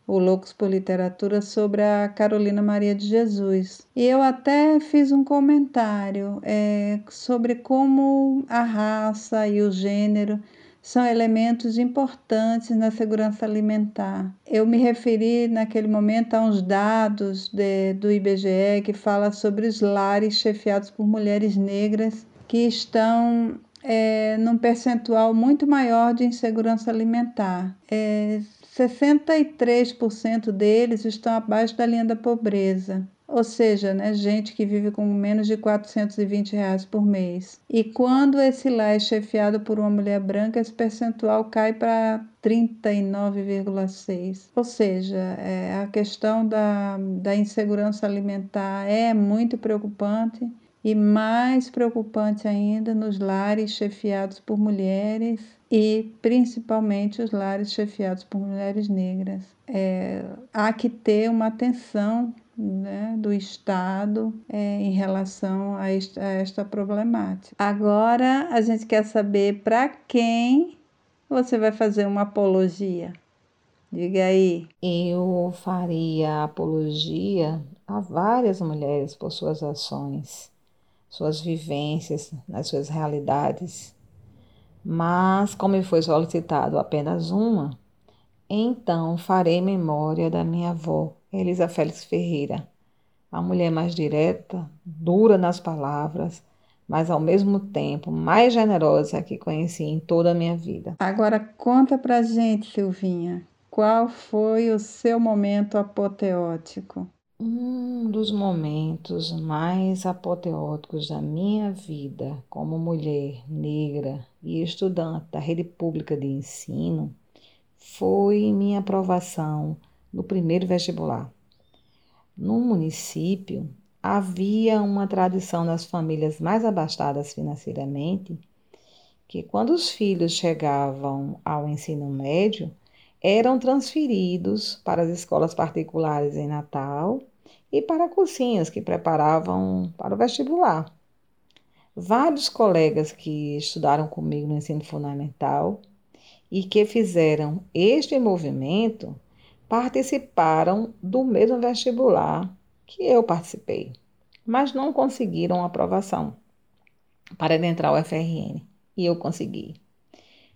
o Loucos por Literatura, sobre a Carolina Maria de Jesus. E eu até fiz um comentário é, sobre como a raça e o gênero são elementos importantes na segurança alimentar. Eu me referi naquele momento a uns dados de, do IBGE que fala sobre os lares chefiados por mulheres negras que estão é, num percentual muito maior de insegurança alimentar. É, 63% deles estão abaixo da linha da pobreza, ou seja, né, gente que vive com menos de 420 reais por mês. E quando esse lar é chefiado por uma mulher branca, esse percentual cai para 39,6. Ou seja, é, a questão da, da insegurança alimentar é muito preocupante e mais preocupante ainda nos lares chefiados por mulheres e principalmente os lares chefiados por mulheres negras. É, há que ter uma atenção né, do Estado é, em relação a esta, a esta problemática. Agora a gente quer saber para quem você vai fazer uma apologia. Diga aí. Eu faria apologia a várias mulheres por suas ações suas vivências, nas suas realidades. Mas, como me foi solicitado apenas uma, então farei memória da minha avó, Elisa Félix Ferreira, a mulher mais direta, dura nas palavras, mas ao mesmo tempo mais generosa que conheci em toda a minha vida. Agora conta pra gente, Silvinha, qual foi o seu momento apoteótico? Um dos momentos mais apoteóticos da minha vida como mulher negra e estudante da rede pública de ensino foi minha aprovação no primeiro vestibular. No município, havia uma tradição das famílias mais abastadas financeiramente que, quando os filhos chegavam ao ensino médio, eram transferidos para as escolas particulares em Natal e para cursinhos que preparavam para o vestibular. Vários colegas que estudaram comigo no ensino fundamental e que fizeram este movimento participaram do mesmo vestibular que eu participei, mas não conseguiram aprovação para adentrar o FRN. e eu consegui.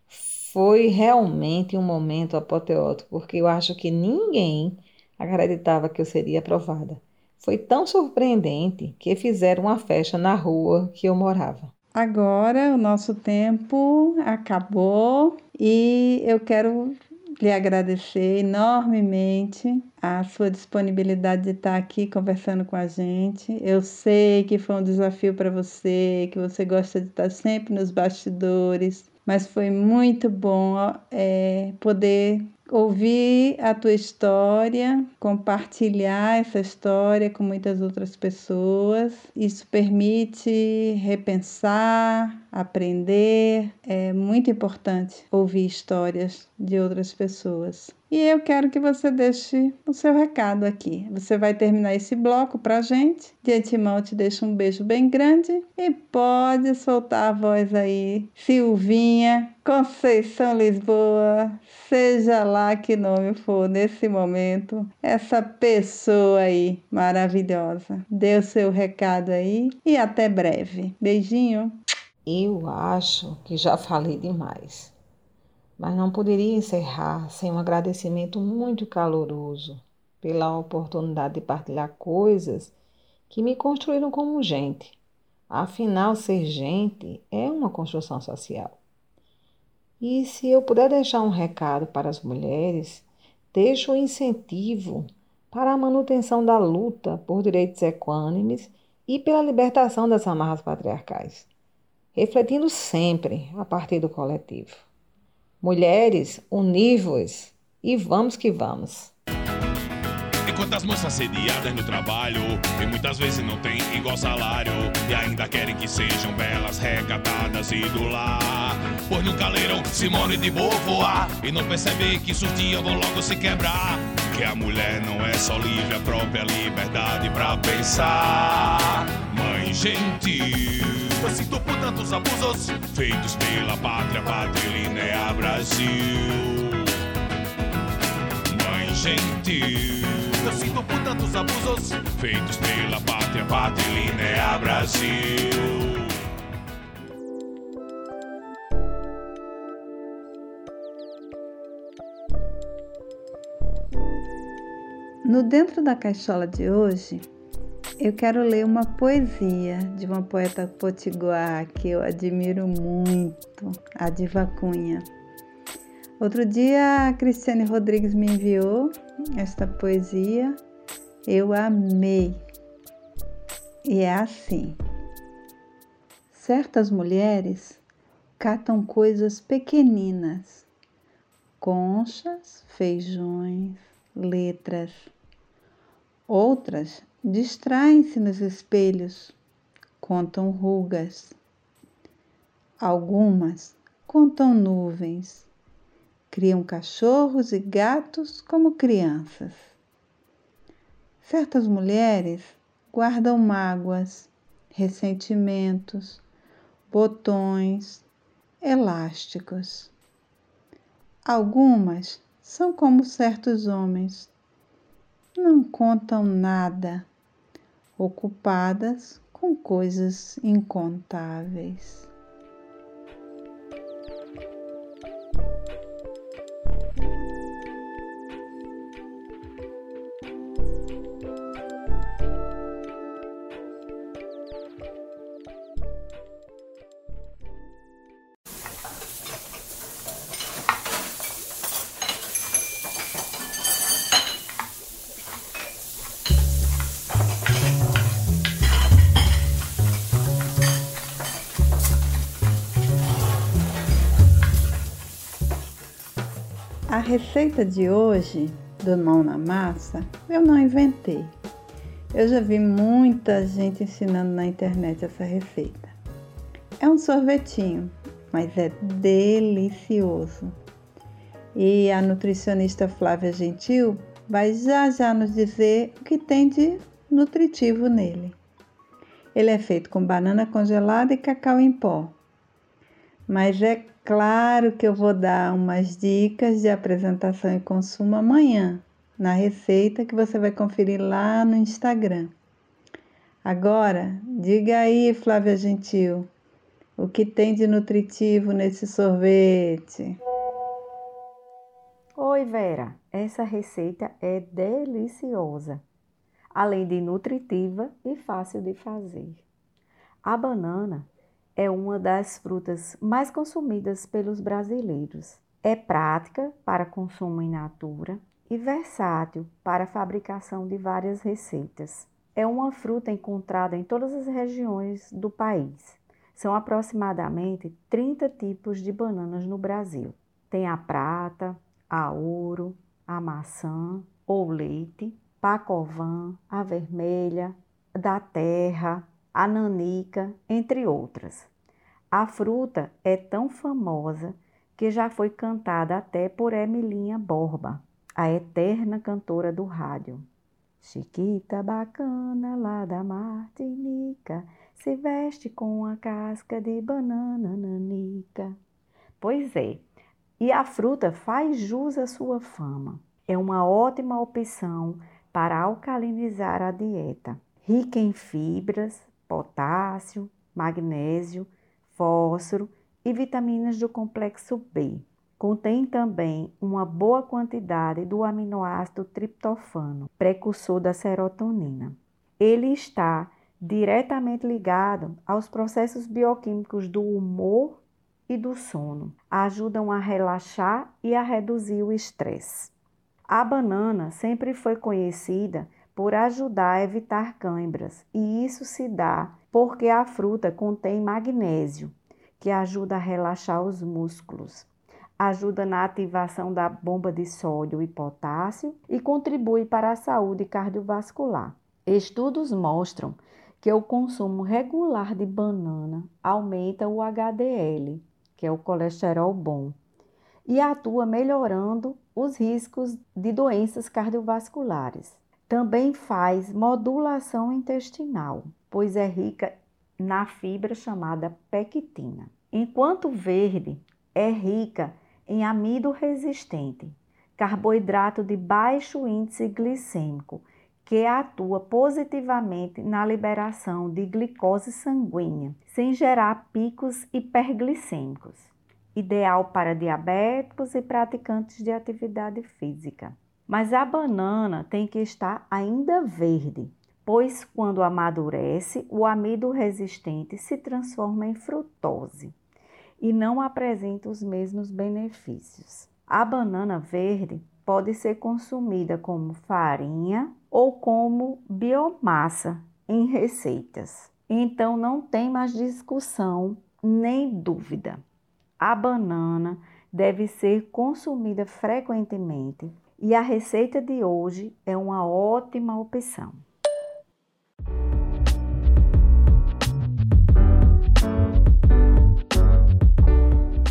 Foi realmente um momento apoteótico, porque eu acho que ninguém acreditava que eu seria aprovada. Foi tão surpreendente que fizeram uma festa na rua que eu morava. Agora o nosso tempo acabou e eu quero lhe agradecer enormemente a sua disponibilidade de estar aqui conversando com a gente. Eu sei que foi um desafio para você, que você gosta de estar sempre nos bastidores, mas foi muito bom é, poder ouvir a tua história, compartilhar essa história com muitas outras pessoas. Isso permite repensar, aprender. É muito importante ouvir histórias de outras pessoas. E eu quero que você deixe o seu recado aqui. Você vai terminar esse bloco para gente. De antemão, eu te deixo um beijo bem grande e pode soltar a voz aí, Silvinha, Conceição Lisboa, seja lá que nome for nesse momento, essa pessoa aí maravilhosa. Dê o seu recado aí e até breve. Beijinho. Eu acho que já falei demais mas não poderia encerrar sem um agradecimento muito caloroso pela oportunidade de partilhar coisas que me construíram como gente. Afinal, ser gente é uma construção social. E se eu puder deixar um recado para as mulheres, deixo o um incentivo para a manutenção da luta por direitos equânimes e pela libertação das amarras patriarcais, refletindo sempre a partir do coletivo. Mulheres, univos e vamos que vamos. Enquanto as moças sediadas no trabalho? E muitas vezes não tem igual salário. E ainda querem que sejam belas, recatadas e do lar. Pois nunca leram Simone de Beauvoir E não percebem que sus dias vão logo se quebrar. Que a mulher não é só livre, a própria liberdade pra pensar. Mãe gentil eu sinto por tantos abusos feitos pela pátria, patrilinear Brasil. Mãe gentil. Eu sinto por tantos abusos feitos pela pátria, patrilinear Brasil. No Dentro da Caixola de hoje, eu quero ler uma poesia de uma poeta potiguar que eu admiro muito, a Diva Cunha. Outro dia a Cristiane Rodrigues me enviou esta poesia, eu amei. E é assim: certas mulheres catam coisas pequeninas, conchas, feijões, letras. Outras distraem-se nos espelhos, contam rugas. Algumas contam nuvens, criam cachorros e gatos como crianças. Certas mulheres guardam mágoas, ressentimentos, botões, elásticos. Algumas são como certos homens, não contam nada ocupadas com coisas incontáveis. Receita de hoje do mão na massa eu não inventei. Eu já vi muita gente ensinando na internet essa receita. É um sorvetinho, mas é delicioso. E a nutricionista Flávia Gentil vai já já nos dizer o que tem de nutritivo nele. Ele é feito com banana congelada e cacau em pó. Mas é Claro que eu vou dar umas dicas de apresentação e consumo amanhã, na receita que você vai conferir lá no Instagram. Agora, diga aí, Flávia Gentil, O que tem de nutritivo nesse sorvete? Oi, Vera. Essa receita é deliciosa, além de nutritiva e fácil de fazer. A banana é uma das frutas mais consumidas pelos brasileiros. É prática para consumo in natura e versátil para a fabricação de várias receitas. É uma fruta encontrada em todas as regiões do país são aproximadamente 30 tipos de bananas no Brasil. Tem a prata, a ouro, a maçã ou leite, pacovan, a vermelha, da terra, a nanica, entre outras. A fruta é tão famosa que já foi cantada até por Emilinha Borba, a eterna cantora do rádio. Chiquita bacana lá da Martinica, se veste com a casca de banana nanica. Pois é, e a fruta faz jus à sua fama. É uma ótima opção para alcalinizar a dieta. Rica em fibras, potássio, magnésio, fósforo e vitaminas do complexo B. Contém também uma boa quantidade do aminoácido triptofano, precursor da serotonina. Ele está diretamente ligado aos processos bioquímicos do humor e do sono. Ajudam a relaxar e a reduzir o estresse. A banana sempre foi conhecida por ajudar a evitar câimbras, e isso se dá porque a fruta contém magnésio, que ajuda a relaxar os músculos, ajuda na ativação da bomba de sódio e potássio e contribui para a saúde cardiovascular. Estudos mostram que o consumo regular de banana aumenta o HDL, que é o colesterol bom, e atua melhorando os riscos de doenças cardiovasculares. Também faz modulação intestinal, pois é rica na fibra chamada pectina. Enquanto verde, é rica em amido resistente, carboidrato de baixo índice glicêmico que atua positivamente na liberação de glicose sanguínea, sem gerar picos hiperglicêmicos. Ideal para diabéticos e praticantes de atividade física. Mas a banana tem que estar ainda verde, pois quando amadurece, o amido resistente se transforma em frutose e não apresenta os mesmos benefícios. A banana verde pode ser consumida como farinha ou como biomassa em receitas. Então não tem mais discussão nem dúvida. A banana deve ser consumida frequentemente e a receita de hoje é uma ótima opção.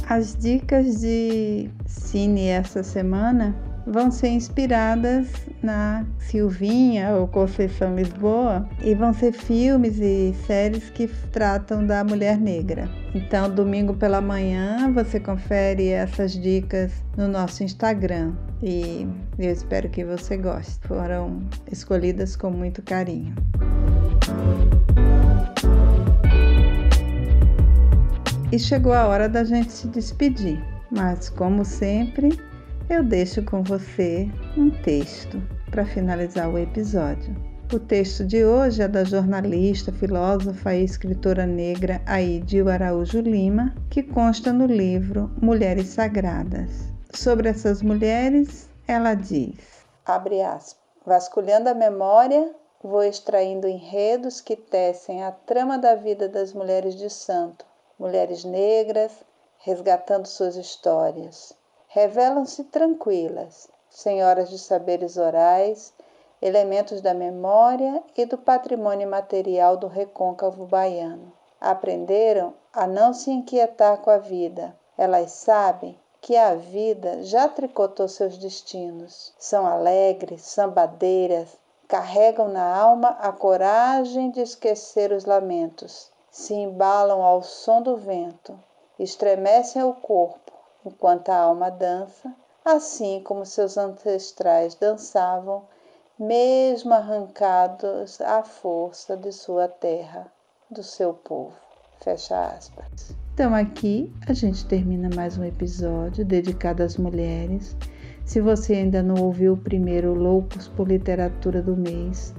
As dicas de cine essa semana vão ser inspiradas na Silvinha ou Conceição Lisboa e vão ser filmes e séries que tratam da mulher negra. Então, domingo pela manhã você confere essas dicas no nosso Instagram e eu espero que você goste. Foram escolhidas com muito carinho. E chegou a hora da gente se despedir, mas como sempre, eu deixo com você um texto para finalizar o episódio. O texto de hoje é da jornalista, filósofa e escritora negra Aidil Araújo Lima, que consta no livro Mulheres Sagradas. Sobre essas mulheres, ela diz: abre aspas, vasculhando a memória, vou extraindo enredos que tecem a trama da vida das mulheres de santo, mulheres negras, resgatando suas histórias revelam-se tranquilas, senhoras de saberes orais, elementos da memória e do patrimônio material do recôncavo baiano. Aprenderam a não se inquietar com a vida. Elas sabem que a vida já tricotou seus destinos. São alegres, sambadeiras, carregam na alma a coragem de esquecer os lamentos. Se embalam ao som do vento, estremecem o corpo enquanto a alma dança, assim como seus ancestrais dançavam, mesmo arrancados à força de sua terra, do seu povo. Fecha aspas. Então aqui a gente termina mais um episódio dedicado às mulheres. Se você ainda não ouviu o primeiro Loucos por Literatura do mês,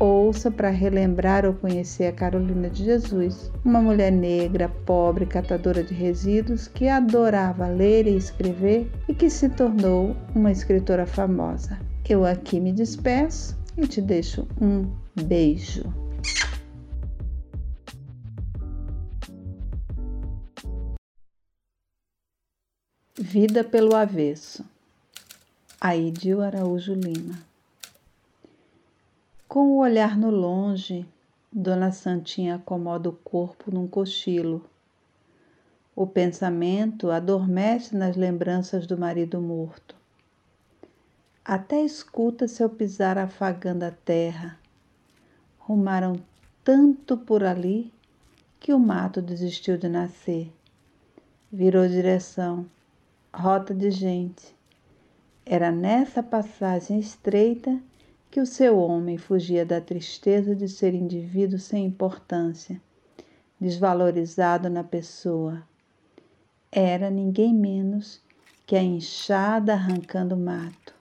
ouça para relembrar ou conhecer a Carolina de Jesus, uma mulher negra, pobre, catadora de resíduos que adorava ler e escrever e que se tornou uma escritora famosa. Eu aqui me despeço e te deixo um beijo. Vida pelo avesso. Aidil Araújo Lima. Com o olhar no longe, Dona Santinha acomoda o corpo num cochilo. O pensamento adormece nas lembranças do marido morto. Até escuta seu pisar afagando a terra. Rumaram tanto por ali que o mato desistiu de nascer. Virou direção, rota de gente. Era nessa passagem estreita que o seu homem fugia da tristeza de ser indivíduo sem importância, desvalorizado na pessoa. Era ninguém menos que a enxada arrancando mato,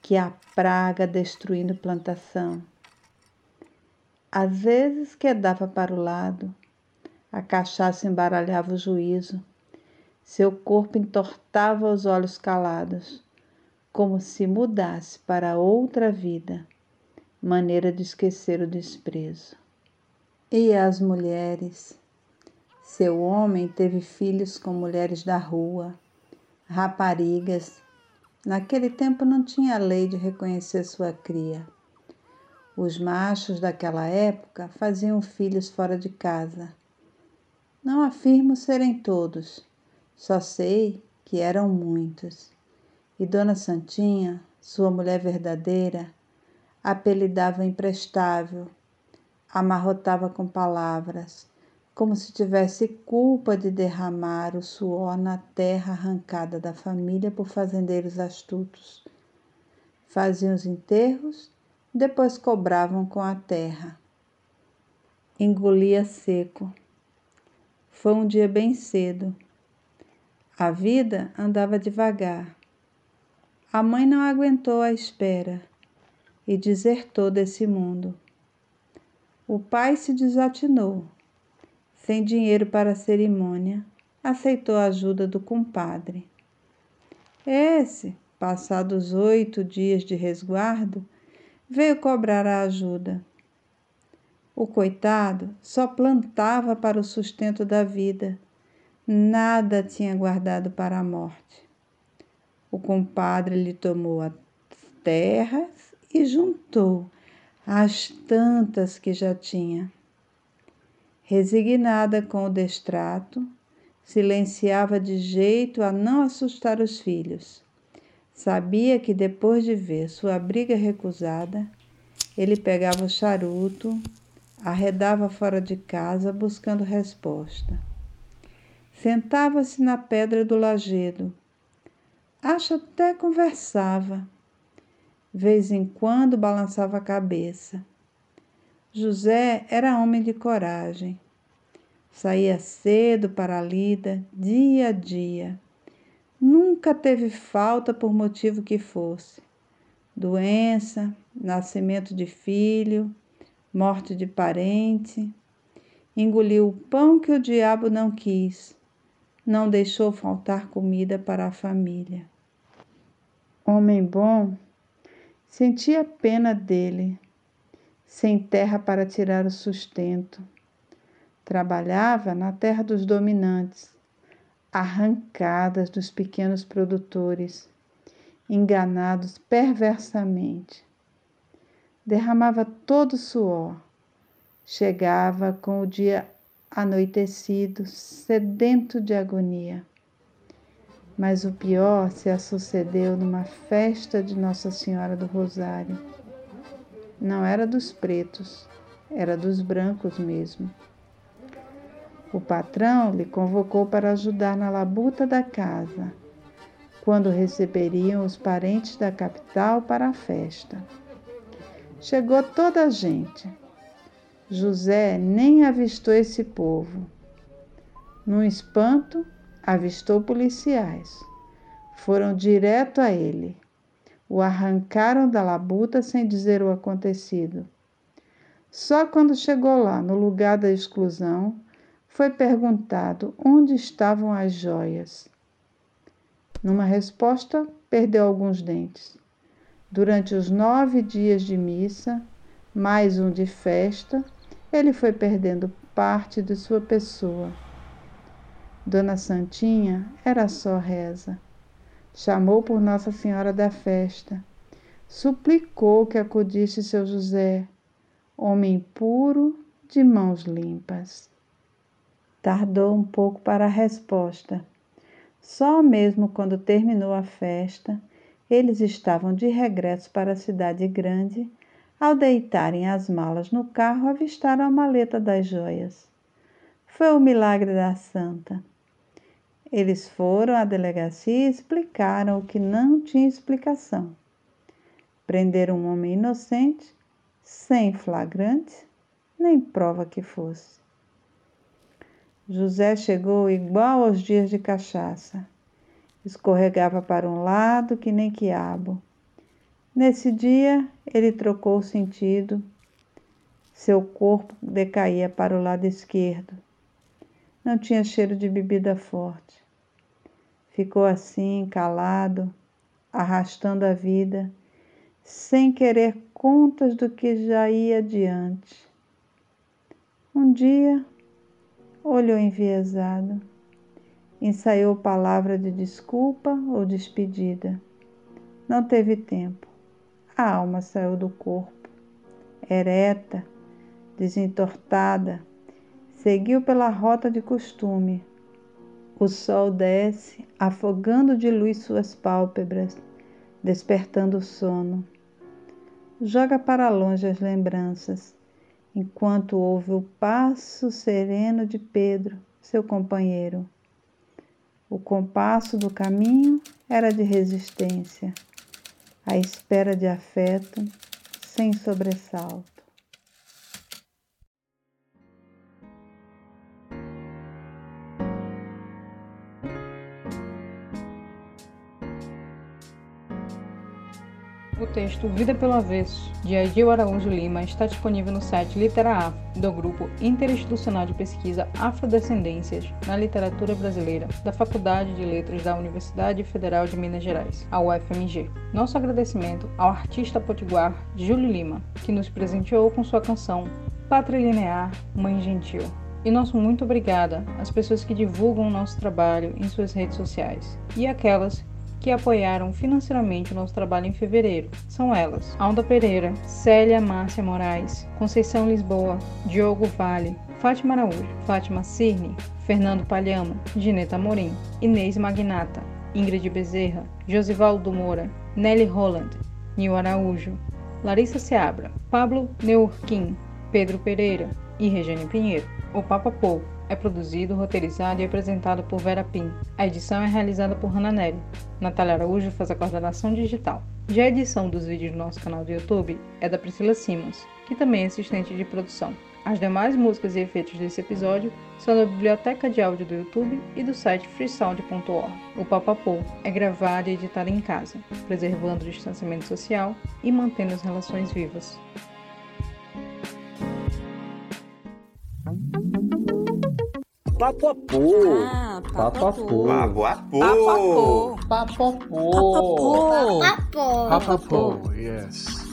que a praga destruindo plantação. Às vezes quedava para o lado, a cachaça embaralhava o juízo, seu corpo entortava os olhos calados como se mudasse para outra vida, maneira de esquecer o desprezo. E as mulheres? Seu homem teve filhos com mulheres da rua, raparigas. Naquele tempo não tinha lei de reconhecer sua cria. Os machos daquela época faziam filhos fora de casa. Não afirmo serem todos, só sei que eram muitos. E Dona Santinha, sua mulher verdadeira, apelidava imprestável, amarrotava com palavras, como se tivesse culpa de derramar o suor na terra arrancada da família por fazendeiros astutos. Faziam os enterros, depois cobravam com a terra. Engolia seco. Foi um dia bem cedo. A vida andava devagar. A mãe não aguentou a espera e desertou desse mundo. O pai se desatinou. Sem dinheiro para a cerimônia, aceitou a ajuda do compadre. Esse, passados oito dias de resguardo, veio cobrar a ajuda. O coitado só plantava para o sustento da vida, nada tinha guardado para a morte. O compadre lhe tomou as terras e juntou as tantas que já tinha. Resignada com o destrato, silenciava de jeito a não assustar os filhos. Sabia que depois de ver sua briga recusada, ele pegava o charuto, arredava fora de casa buscando resposta. Sentava-se na pedra do lajedo, Acho até conversava. Vez em quando balançava a cabeça. José era homem de coragem. Saía cedo para a lida, dia a dia. Nunca teve falta por motivo que fosse. Doença, nascimento de filho, morte de parente. Engoliu o pão que o diabo não quis. Não deixou faltar comida para a família. Homem bom, sentia pena dele, sem terra para tirar o sustento. Trabalhava na terra dos dominantes, arrancadas dos pequenos produtores, enganados perversamente. Derramava todo o suor. Chegava com o dia anoitecido, sedento de agonia. Mas o pior se sucedeu numa festa de Nossa Senhora do Rosário. Não era dos pretos, era dos brancos mesmo. O patrão lhe convocou para ajudar na labuta da casa, quando receberiam os parentes da capital para a festa. Chegou toda a gente. José nem avistou esse povo. Num espanto, avistou policiais. Foram direto a ele. O arrancaram da labuta sem dizer o acontecido. Só quando chegou lá, no lugar da exclusão, foi perguntado onde estavam as joias. Numa resposta, perdeu alguns dentes. Durante os nove dias de missa, mais um de festa, ele foi perdendo parte de sua pessoa. Dona Santinha era só reza. Chamou por Nossa Senhora da Festa. Suplicou que acudisse seu José, homem puro, de mãos limpas. Tardou um pouco para a resposta. Só mesmo quando terminou a festa, eles estavam de regresso para a cidade grande. Ao deitarem as malas no carro, avistaram a maleta das joias. Foi o milagre da santa. Eles foram à delegacia e explicaram o que não tinha explicação. Prenderam um homem inocente, sem flagrante, nem prova que fosse. José chegou igual aos dias de cachaça. Escorregava para um lado que nem quiabo. Nesse dia, ele trocou o sentido. Seu corpo decaía para o lado esquerdo. Não tinha cheiro de bebida forte. Ficou assim, calado, arrastando a vida, sem querer contas do que já ia adiante. Um dia, olhou enviesado, ensaiou palavra de desculpa ou despedida. Não teve tempo. A alma saiu do corpo, ereta, desentortada, seguiu pela rota de costume o sol desce, afogando de luz suas pálpebras, despertando o sono. Joga para longe as lembranças, enquanto ouve o passo sereno de Pedro, seu companheiro. O compasso do caminho era de resistência, a espera de afeto sem sobressalto. Texto Vida pelo Avesso, de Aidil Araújo Lima, está disponível no site Litera do Grupo Interinstitucional de Pesquisa Afrodescendências na Literatura Brasileira, da Faculdade de Letras da Universidade Federal de Minas Gerais, a UFMG. Nosso agradecimento ao artista potiguar Júlio Lima, que nos presenteou com sua canção Pátria Linear, Mãe Gentil. E nosso muito obrigada às pessoas que divulgam o nosso trabalho em suas redes sociais e aquelas que apoiaram financeiramente o nosso trabalho em fevereiro. São elas: Alda Pereira, Célia Márcia Moraes, Conceição Lisboa, Diogo Vale, Fátima Araújo, Fátima Cirne, Fernando Palhama, Gineta Morim, Inês Magnata, Ingrid Bezerra, Josivaldo Moura, Nelly Holland, Nil Araújo, Larissa Seabra, Pablo Neurquim, Pedro Pereira e Regiane Pinheiro. O Papa Pou é produzido, roteirizado e apresentado por Vera Pim. A edição é realizada por Hannah Nelly. Natália Araújo faz a coordenação digital. Já a edição dos vídeos do nosso canal do YouTube é da Priscila Simons, que também é assistente de produção. As demais músicas e efeitos desse episódio são da biblioteca de áudio do YouTube e do site freesound.org. O Papapô é gravado e editado em casa, preservando o distanciamento social e mantendo as relações vivas. Papo a pô. Papo a pô. Papo a pô, yes.